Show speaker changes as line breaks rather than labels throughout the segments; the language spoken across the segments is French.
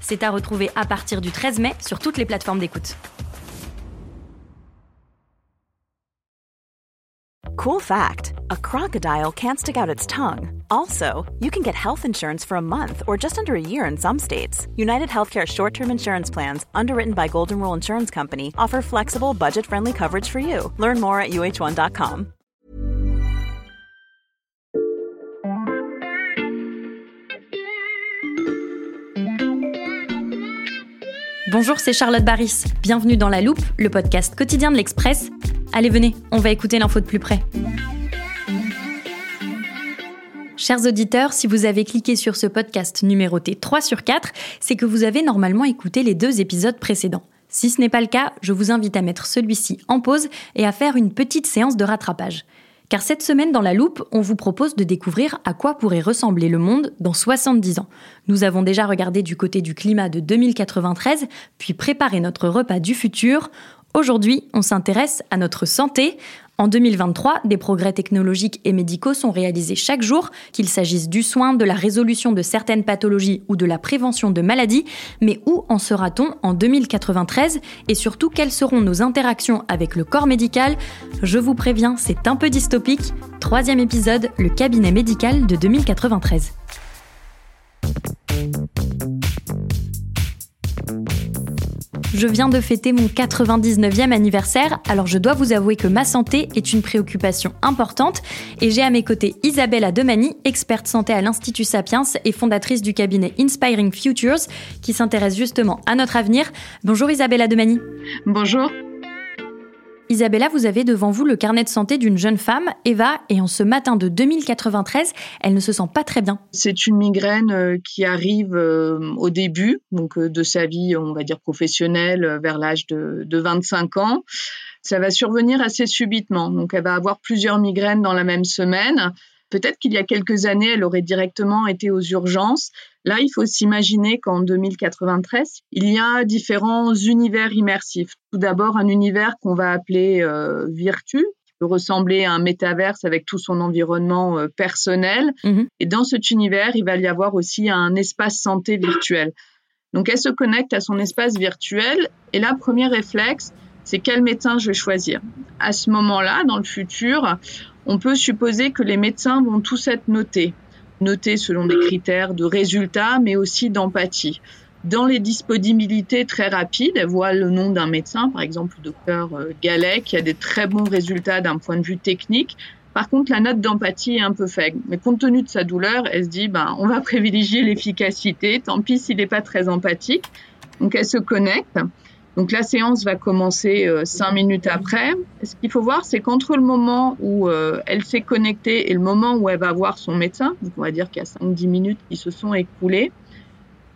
C'est à retrouver à partir du 13 mai sur toutes les plateformes d'écoute.
Cool fact a crocodile can't stick out its tongue. Also, you can get health insurance for a month or just under a year in some states. United Healthcare short term insurance plans, underwritten by Golden Rule Insurance Company, offer flexible, budget friendly coverage for you. Learn more at uh1.com.
Bonjour, c'est Charlotte Baris. Bienvenue dans La Loupe, le podcast quotidien de l'Express. Allez, venez, on va écouter l'info de plus près. Chers auditeurs, si vous avez cliqué sur ce podcast numéroté 3 sur 4, c'est que vous avez normalement écouté les deux épisodes précédents. Si ce n'est pas le cas, je vous invite à mettre celui-ci en pause et à faire une petite séance de rattrapage. Car cette semaine dans la loupe, on vous propose de découvrir à quoi pourrait ressembler le monde dans 70 ans. Nous avons déjà regardé du côté du climat de 2093, puis préparé notre repas du futur. Aujourd'hui, on s'intéresse à notre santé. En 2023, des progrès technologiques et médicaux sont réalisés chaque jour, qu'il s'agisse du soin, de la résolution de certaines pathologies ou de la prévention de maladies. Mais où en sera-t-on en 2093 Et surtout, quelles seront nos interactions avec le corps médical? Je vous préviens, c'est un peu dystopique. Troisième épisode, le cabinet médical de 2093. Je viens de fêter mon 99e anniversaire, alors je dois vous avouer que ma santé est une préoccupation importante et j'ai à mes côtés Isabella Demani, experte santé à l'Institut Sapiens et fondatrice du cabinet Inspiring Futures qui s'intéresse justement à notre avenir. Bonjour Isabella Demani.
Bonjour.
Isabella, vous avez devant vous le carnet de santé d'une jeune femme, Eva, et en ce matin de 2093, elle ne se sent pas très bien.
C'est une migraine euh, qui arrive euh, au début donc euh, de sa vie, on va dire professionnelle, vers l'âge de, de 25 ans. Ça va survenir assez subitement. Donc, elle va avoir plusieurs migraines dans la même semaine. Peut-être qu'il y a quelques années, elle aurait directement été aux urgences. Là, il faut s'imaginer qu'en 2093, il y a différents univers immersifs. Tout d'abord, un univers qu'on va appeler euh, Virtu, qui peut ressembler à un métaverse avec tout son environnement euh, personnel. Mhm. Et dans cet univers, il va y avoir aussi un espace santé virtuel. Donc, elle se connecte à son espace virtuel. Et là, premier réflexe, c'est quel médecin je vais choisir. À ce moment-là, dans le futur, on peut supposer que les médecins vont tous être notés, notés selon des critères de résultats, mais aussi d'empathie. Dans les disponibilités très rapides, elle voit le nom d'un médecin, par exemple le docteur euh, Gallet, qui a des très bons résultats d'un point de vue technique. Par contre, la note d'empathie est un peu faible. Mais compte tenu de sa douleur, elle se dit, ben, on va privilégier l'efficacité. Tant pis s'il n'est pas très empathique. Donc, elle se connecte. Donc la séance va commencer euh, cinq minutes après. Ce qu'il faut voir, c'est qu'entre le moment où euh, elle s'est connectée et le moment où elle va voir son médecin, donc on va dire qu'il y a 5-10 minutes qui se sont écoulées,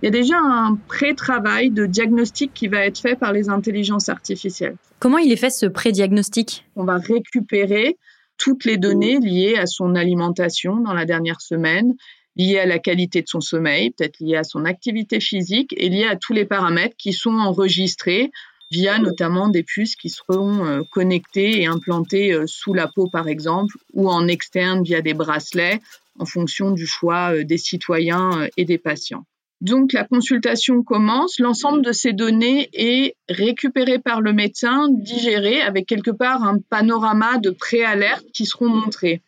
il y a déjà un pré-travail de diagnostic qui va être fait par les intelligences artificielles.
Comment il est fait ce pré-diagnostic?
On va récupérer toutes les données liées à son alimentation dans la dernière semaine, lié à la qualité de son sommeil, peut-être lié à son activité physique et lié à tous les paramètres qui sont enregistrés via notamment des puces qui seront euh, connectées et implantées euh, sous la peau par exemple ou en externe via des bracelets en fonction du choix euh, des citoyens et des patients. Donc la consultation commence, l'ensemble de ces données est récupéré par le médecin, digéré avec quelque part un panorama de préalerte qui seront montrés.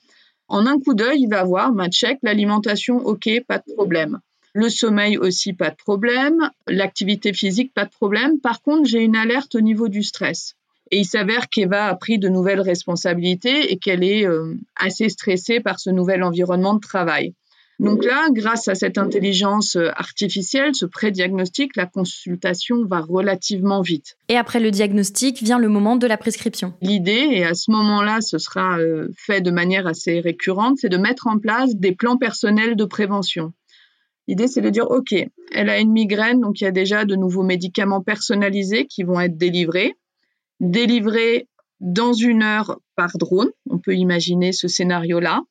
En un coup d'œil, il va voir, ma check, l'alimentation, ok, pas de problème. Le sommeil aussi, pas de problème. L'activité physique, pas de problème. Par contre, j'ai une alerte au niveau du stress. Et il s'avère qu'Eva a pris de nouvelles responsabilités et qu'elle est euh, assez stressée par ce nouvel environnement de travail. Donc là, grâce à cette intelligence euh, artificielle, ce pré-diagnostic, la consultation va relativement vite.
Et après le diagnostic vient le moment de la prescription.
L'idée, et à ce moment-là, ce sera euh, fait de manière assez récurrente, c'est de mettre en place des plans personnels de prévention. L'idée, c'est de dire, OK, elle a une migraine, donc il y a déjà de nouveaux médicaments personnalisés qui vont être délivrés, délivrés dans une heure par drone. On peut imaginer ce scénario-là.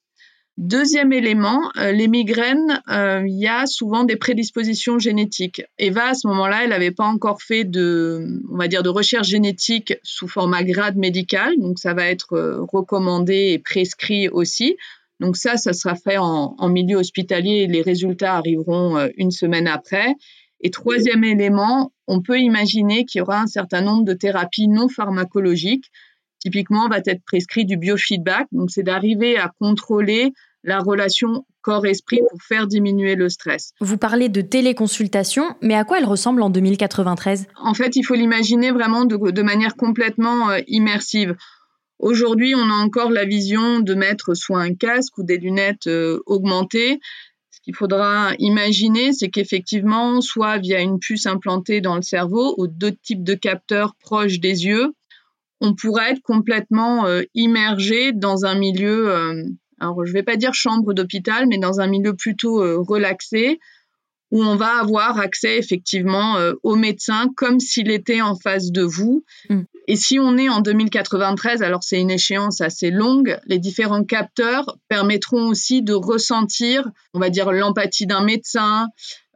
Deuxième élément, euh, les migraines, euh, il y a souvent des prédispositions génétiques. Eva, à ce moment-là, elle n'avait pas encore fait de, on va dire, de recherche génétique sous format grade médical, donc ça va être euh, recommandé et prescrit aussi. Donc ça, ça sera fait en, en milieu hospitalier et les résultats arriveront une semaine après. Et troisième élément, on peut imaginer qu'il y aura un certain nombre de thérapies non pharmacologiques Typiquement, va être prescrit du biofeedback. Donc, c'est d'arriver à contrôler la relation corps-esprit pour faire diminuer le stress.
Vous parlez de téléconsultation, mais à quoi elle ressemble en 2093
En fait, il faut l'imaginer vraiment de, manière complètement euh, immersive. Aujourd'hui, on a encore la vision de mettre soit un casque ou des lunettes euh, augmentées. Ce qu'il faudra imaginer, c'est qu'effectivement, soit via une puce implantée dans le cerveau ou d'autres types de capteurs proches des yeux, on pourrait être complètement euh, immergé dans un milieu, euh, alors je vais pas dire chambre d'hôpital, mais dans un milieu plutôt euh, relaxé, où on va avoir accès effectivement au médecin comme s'il était en face de vous. Mm. Et si on est en 2093, alors c'est une échéance assez longue, les différents capteurs permettront aussi de ressentir, on va dire, l'empathie d'un médecin,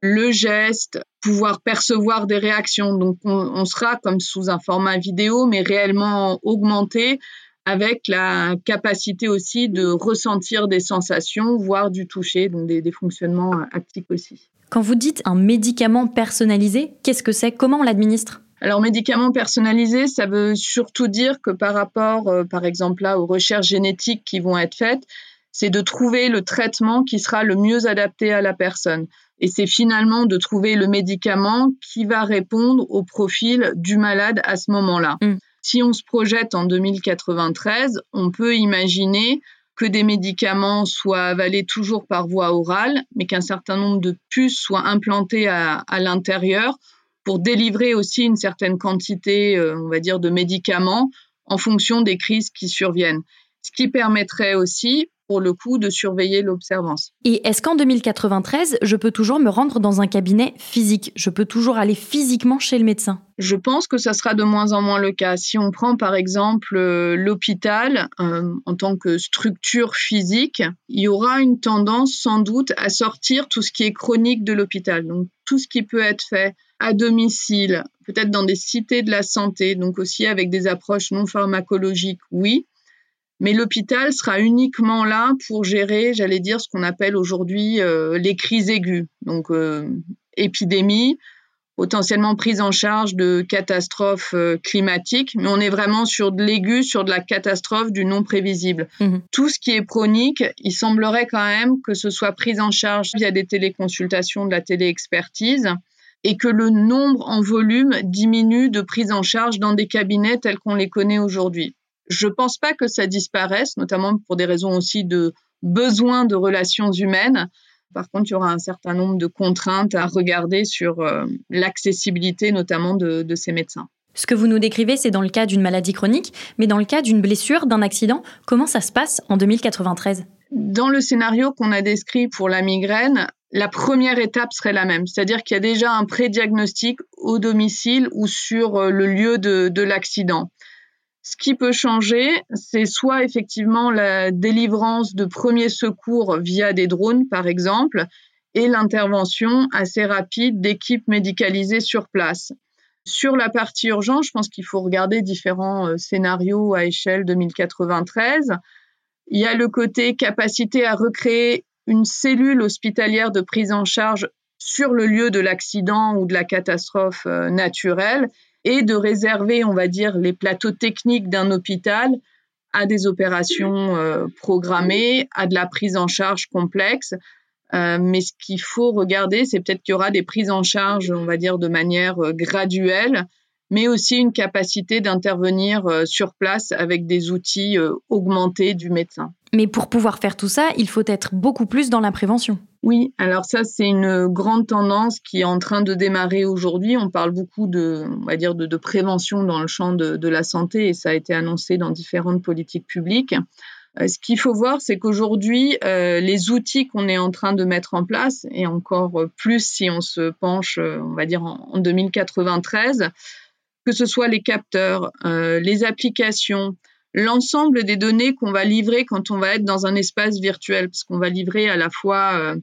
le geste, pouvoir percevoir des réactions. Donc on, sera comme sous un format vidéo, mais réellement augmenté avec la capacité aussi de ressentir des sensations, voire du toucher, donc des, fonctionnements haptiques aussi.
Quand vous dites un médicament personnalisé, qu'est-ce que c'est? Comment on l'administre?
Alors, médicament personnalisé, ça veut surtout dire que par rapport, euh, par exemple, là, aux recherches génétiques qui vont être faites, c'est de trouver le traitement qui sera le mieux adapté à la personne. Et c'est finalement de trouver le médicament qui va répondre au profil du malade à ce moment-là. Mm. Si on se projette en 2093, on peut imaginer que des médicaments soient avalés toujours par voie orale, mais qu'un certain nombre de puces soient implantées à, l'intérieur pour délivrer aussi une certaine quantité, euh, on va dire, de médicaments en fonction des crises qui surviennent. Ce qui permettrait aussi, pour le coup de surveiller l'observance.
Et est-ce qu'en 2093, je peux toujours me rendre dans un cabinet physique? Je peux toujours aller physiquement chez le médecin?
Je pense que ça sera de moins en moins le cas. Si on prend par exemple euh, l'hôpital euh, en tant que structure physique, il y aura une tendance sans doute à sortir tout ce qui est chronique de l'hôpital. Donc tout ce qui peut être fait à domicile, peut-être dans des cités de la santé, donc aussi avec des approches non pharmacologiques, oui, mais l'hôpital sera uniquement là pour gérer, j'allais dire, ce qu'on appelle aujourd'hui euh, les crises aiguës. Donc, euh, épidémie, potentiellement prise en charge de catastrophes euh, climatiques, mais on est vraiment sur de l'aigu, sur de la catastrophe du non prévisible. Mmh. Tout ce qui est chronique, il semblerait quand même que ce soit pris en charge via des téléconsultations, de la téléexpertise, et que le nombre en volume diminue de prise en charge dans des cabinets tels qu'on les connaît aujourd'hui. Je pense pas que ça disparaisse, notamment pour des raisons aussi de besoin de relations humaines. Par contre, il y aura un certain nombre de contraintes à regarder sur euh, l'accessibilité notamment de, de ces médecins.
Ce que vous nous décrivez, c'est dans le cas d'une maladie chronique, mais dans le cas d'une blessure, d'un accident, comment ça se passe en 2093
Dans le scénario qu'on a décrit pour la migraine, la première étape serait la même, c'est-à-dire qu'il y a déjà un pré-diagnostic au domicile ou sur euh, le lieu de, de l'accident. Ce qui peut changer, c'est soit effectivement la délivrance de premiers secours via des drones, par exemple, et l'intervention assez rapide d'équipes médicalisées sur place. Sur la partie urgence, je pense qu'il faut regarder différents euh, scénarios à échelle 2093. Il y a le côté capacité à recréer une cellule hospitalière de prise en charge sur le lieu de l'accident ou de la catastrophe euh, naturelle et de réserver, on va dire, les plateaux techniques d'un hôpital à des opérations euh, programmées, à de la prise en charge complexe. Euh, mais ce qu'il faut regarder, c'est peut-être qu'il y aura des prises en charge, on va dire, de manière euh, graduelle, mais aussi une capacité d'intervenir sur place avec des outils augmentés du médecin.
Mais pour pouvoir faire tout ça, il faut être beaucoup plus dans la prévention.
Oui, alors ça c'est une grande tendance qui est en train de démarrer aujourd'hui. On parle beaucoup de, on va dire, de, prévention dans le champ de, la santé et ça a été annoncé dans différentes politiques publiques. Euh, ce qu'il faut voir, c'est qu'aujourd'hui, euh, les outils qu'on est en train de mettre en place, et encore plus si on se penche, on va dire, en, 2093, que ce soit les capteurs, les applications, l'ensemble des données qu'on va livrer quand on va être dans un espace virtuel, parce qu'on va livrer à la fois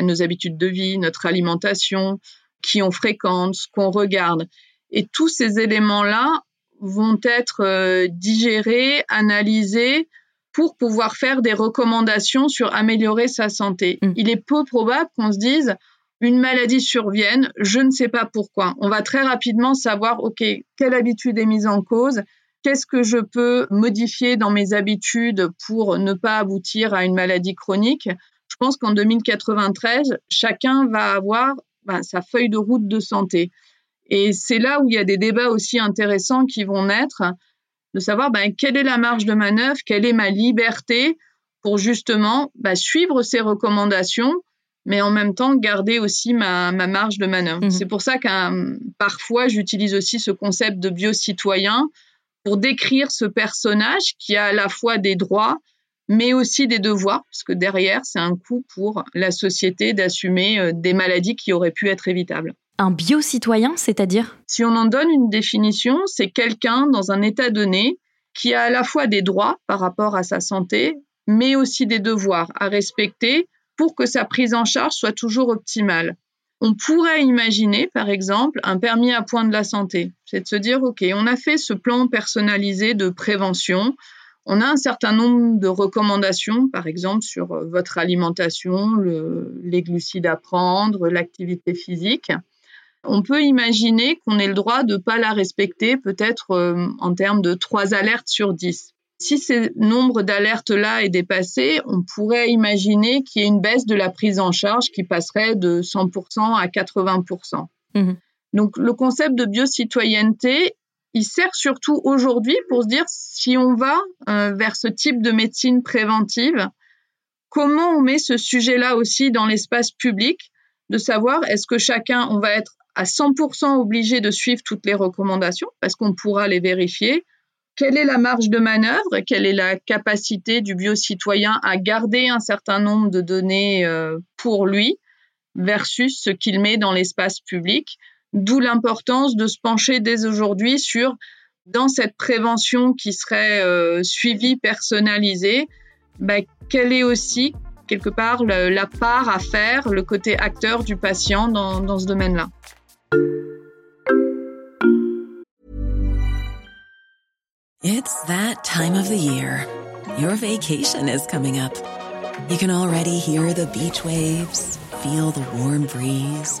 nos habitudes de vie, notre alimentation, qui on fréquente, ce qu'on regarde. Et tous ces éléments-là vont être digérés, analysés, pour pouvoir faire des recommandations sur améliorer sa santé. Mm. Il est peu probable qu'on se dise une maladie survienne, je ne sais pas pourquoi. On va très rapidement savoir, OK, quelle habitude est mise en cause, qu'est-ce que je peux modifier dans mes habitudes pour ne pas aboutir à une maladie chronique. Je pense qu'en 2093, chacun va avoir ben, sa feuille de route de santé. Et c'est là où il y a des débats aussi intéressants qui vont naître de savoir ben, quelle est la marge de manœuvre, quelle est ma liberté pour justement ben, suivre ces recommandations, mais en même temps garder aussi ma, marge de manœuvre. Mmh. C'est pour ça que parfois j'utilise aussi ce concept de bio-citoyen pour décrire ce personnage qui a à la fois des droits, mais aussi des devoirs, parce que derrière, c'est un coût pour la société d'assumer euh, des maladies qui auraient pu être évitables.
Un bio-citoyen, c'est-à-dire?
Si on en donne une définition, c'est quelqu'un dans un état donné qui a à la fois des droits par rapport à sa santé, mais aussi des devoirs à respecter pour que sa prise en charge soit toujours optimale. On pourrait imaginer, par exemple, un permis à point de la santé. C'est de se dire, OK, on a fait ce plan personnalisé de prévention. On a un certain nombre de recommandations, par exemple, sur votre alimentation, les glucides à prendre, l'activité physique on peut imaginer qu'on ait le droit de ne pas la respecter, peut-être euh, en termes de trois alertes sur 10. Si ce nombre d'alertes-là est dépassé, on pourrait imaginer qu'il y ait une baisse de la prise en charge qui passerait de 100% à 80%. Mmh. Donc le concept de biocitoyenneté, il sert surtout aujourd'hui pour se dire si on va euh, vers ce type de médecine préventive, comment on met ce sujet-là aussi dans l'espace public, de savoir est-ce que chacun, on va être à 100% obligé de suivre toutes les recommandations parce qu'on pourra les vérifier. Quelle est la marge de manœuvre? Quelle est la capacité du bio-citoyen à garder un certain nombre de données euh, pour lui versus ce qu'il met dans l'espace public? D'où l'importance de se pencher dès aujourd'hui sur, dans cette prévention qui serait euh, suivie, personnalisée, bah, quelle est aussi, quelque part, la part à faire, le côté acteur du patient dans, dans ce domaine-là.
It's that time of the year. Your vacation is coming up. You can already hear the beach waves, feel the warm breeze,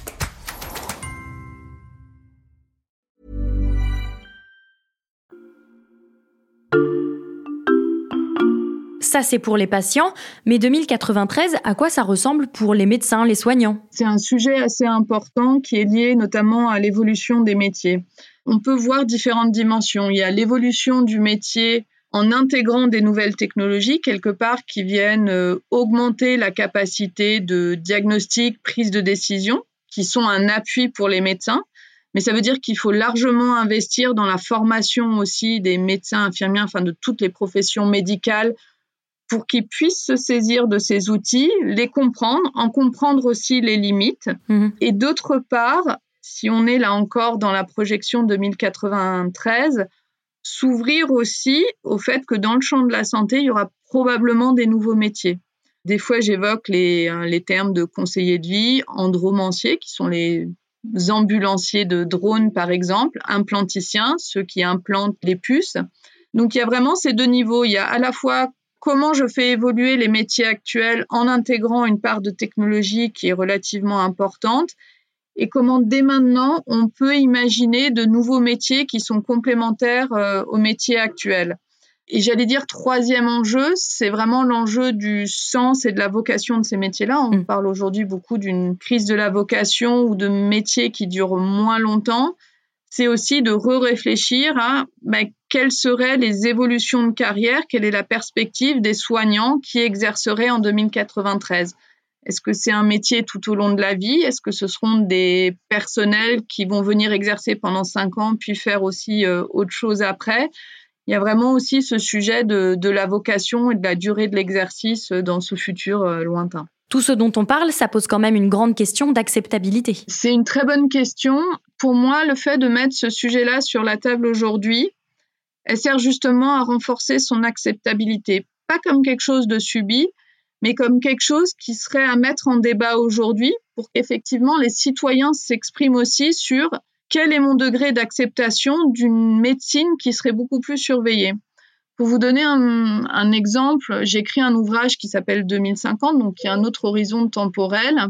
Ça, c'est pour les patients, mais 2093, à quoi ça ressemble pour les médecins, les soignants?
C'est un sujet assez important qui est lié notamment à l'évolution des métiers. On peut voir différentes dimensions. Il y a l'évolution du métier en intégrant des nouvelles technologies quelque part qui viennent euh, augmenter la capacité de diagnostic, prise de décision, qui sont un appui pour les médecins. Mais ça veut dire qu'il faut largement investir dans la formation aussi des médecins, infirmiers, enfin de toutes les professions médicales pour qu'ils puissent se saisir de ces outils, les comprendre, en comprendre aussi les limites. Mmh. Et d'autre part, si on est là encore dans la projection 2093, s'ouvrir aussi au fait que dans le champ de la santé, il y aura probablement des nouveaux métiers. Des fois, j'évoque les, euh, les termes de conseiller de vie, andromancier, qui sont les ambulanciers de drones, par exemple, implanticiens, ceux qui implantent les puces. Donc, il y a vraiment ces deux niveaux. Il y a à la fois comment je fais évoluer les métiers actuels en intégrant une part de technologie qui est relativement importante? Et comment dès maintenant on peut imaginer de nouveaux métiers qui sont complémentaires euh, aux métiers actuels? Et j'allais dire troisième enjeu, c'est vraiment l'enjeu du sens et de la vocation de ces métiers-là. On mm. parle aujourd'hui beaucoup d'une crise de la vocation ou de métiers qui durent moins longtemps. C'est aussi de re-réfléchir à ben, quelles seraient les évolutions de carrière, quelle est la perspective des soignants qui exerceraient en 2093. Est-ce que c'est un métier tout au long de la vie? Est-ce que ce seront des personnels qui vont venir exercer pendant cinq ans puis faire aussi euh, autre chose après? Il y a vraiment aussi ce sujet de, la vocation et de la durée de l'exercice dans ce futur euh, lointain.
Tout ce dont on parle, ça pose quand même une grande question d'acceptabilité.
C'est une très bonne question. Pour moi, le fait de mettre ce sujet-là sur la table aujourd'hui, elle sert justement à renforcer son acceptabilité. Pas comme quelque chose de subi, mais comme quelque chose qui serait à mettre en débat aujourd'hui pour qu'effectivement les citoyens s'expriment aussi sur quel est mon degré d'acceptation d'une médecine qui serait beaucoup plus surveillée. Pour vous donner un, un exemple, j'ai écrit un ouvrage qui s'appelle 2050, donc y a un autre horizon temporel.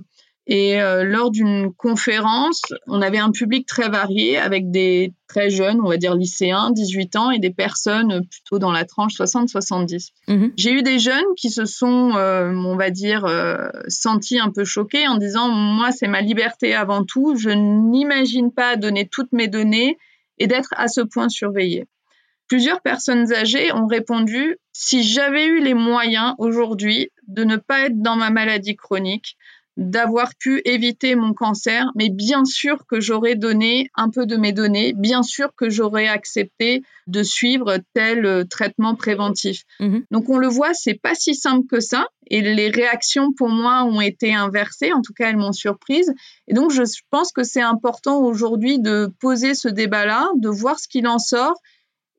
Et euh, lors d'une conférence, on avait un public très varié avec des très jeunes, on va dire lycéens, 18 ans, et des personnes plutôt dans la tranche 60-70. Mhm. J'ai eu des jeunes qui se sont, euh, on va dire, euh, sentis un peu choqués en disant, moi, c'est ma liberté avant tout, je n'imagine pas donner toutes mes données et d'être à ce point surveillée. Plusieurs personnes âgées ont répondu si j'avais eu les moyens aujourd'hui de ne pas être dans ma maladie chronique, d'avoir pu éviter mon cancer, mais bien sûr que j'aurais donné un peu de mes données, bien sûr que j'aurais accepté de suivre tel euh, traitement préventif. Mhm. Donc on le voit, c'est pas si simple que ça, et les réactions pour moi ont été inversées, en tout cas elles m'ont surprise. Et donc je pense que c'est important aujourd'hui de poser ce débat-là, de voir ce qu'il en sort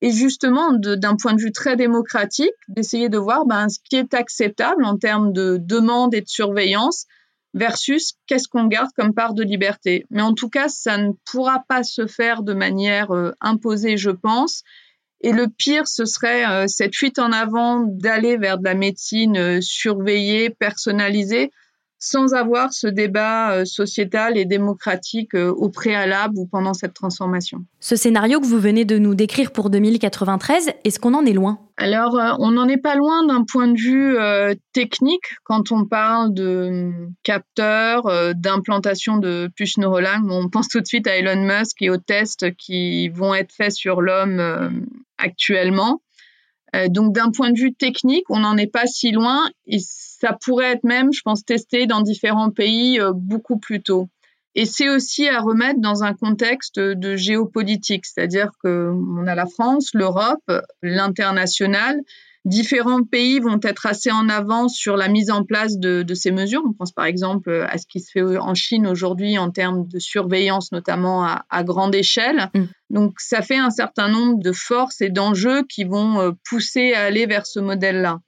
et justement d'un point de vue très démocratique, d'essayer de voir ben, ce qui est acceptable en termes de demande et de surveillance versus qu'est-ce qu'on garde comme part de liberté. Mais en tout cas, ça ne pourra pas se faire de manière euh, imposée, je pense. Et le pire, ce serait euh, cette fuite en avant d'aller vers de la médecine euh, surveillée, personnalisée, sans avoir ce débat euh, sociétal et démocratique euh, au préalable ou pendant cette transformation.
Ce scénario que vous venez de nous décrire pour 2093, est-ce qu'on en est loin?
Alors, euh, on n'en est pas loin d'un point de vue technique quand on parle de capteurs, d'implantation de puces neurales. On pense tout de suite à Elon Musk et aux tests qui vont être faits sur l'homme actuellement. Donc, d'un point de vue technique, on n'en est pas si loin. Et ça pourrait être même, je pense, testé dans différents pays euh, beaucoup plus tôt. Et c'est aussi à remettre dans un contexte de géopolitique, c'est-à-dire qu'on a la France, l'Europe, l'international. Différents pays vont être assez en avance sur la mise en place de, de, ces mesures. On pense par exemple à ce qui se fait en Chine aujourd'hui en termes de surveillance, notamment à, à grande échelle. Mm. Donc ça fait un certain nombre de forces et d'enjeux qui vont euh, pousser à aller vers ce modèle-là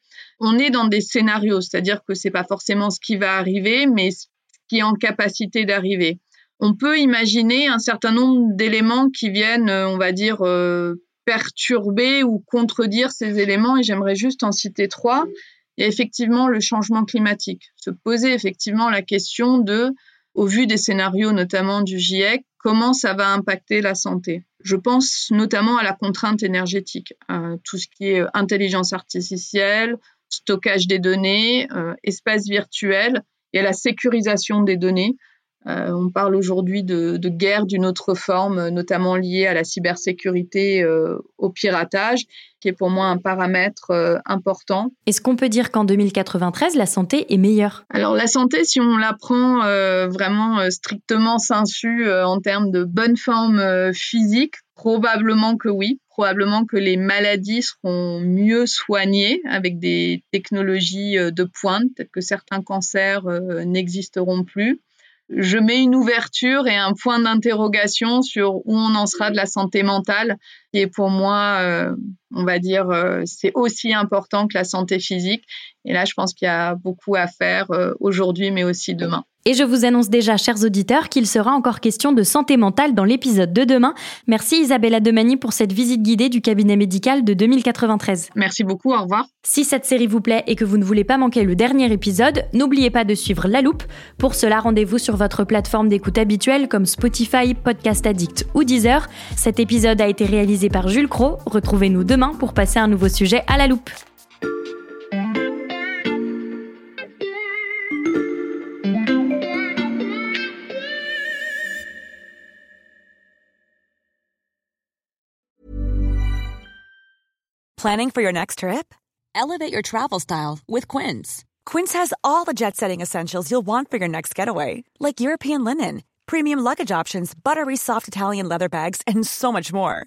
on est dans des scénarios, c'est-à-dire que c'est pas forcément ce qui va arriver, mais ce qui est en capacité d'arriver. On peut imaginer un certain nombre d'éléments qui viennent, euh, on va dire, euh, perturber ou contredire ces éléments, et j'aimerais juste en citer trois. Il y a effectivement le changement climatique. Se poser effectivement la question de, au vu des scénarios notamment du GIEC, comment ça va impacter la santé. Je pense notamment à la contrainte énergétique, tout ce qui est euh, intelligence artificielle, stockage des données, euh, espace virtuel et à la sécurisation des données. Euh, on parle aujourd'hui de, guerre d'une autre forme, notamment liée à la cybersécurité, euh, au piratage, qui est pour moi un paramètre important.
Est-ce qu'on peut dire qu'en 2093, la santé est meilleure?
Alors la santé, si on la prend vraiment strictement sensu en termes de bonne forme physique, probablement que oui probablement que les maladies seront mieux soignées avec des technologies euh, de pointe. Peut-être que certains cancers euh, n'existeront plus. Je mets une ouverture et un point d'interrogation sur où on en sera de la santé mentale, est pour moi, euh, on va dire, c'est aussi important que la santé physique. Et là, je pense qu'il y a beaucoup à faire aujourd'hui, mais aussi demain.
Et je vous annonce déjà, chers auditeurs, qu'il sera encore question de santé mentale dans l'épisode de demain. Merci Isabella Demani pour cette visite guidée du cabinet médical de 2093.
Merci beaucoup, au revoir.
Si cette série vous plaît et que vous ne voulez pas manquer le dernier épisode, n'oubliez pas de suivre La Loupe. Pour cela, rendez-vous sur votre plateforme d'écoute habituelle comme Spotify, Podcast Addict ou Deezer. Cet épisode a été réalisé par Jules Cro. Retrouvez-nous demain pour passer un nouveau sujet à la loupe.
Planning for your next trip? Elevate your travel style with Quince. Quince has all the jet setting essentials you'll want for your next getaway, like European linen, premium luggage options, buttery soft Italian leather bags, and so much more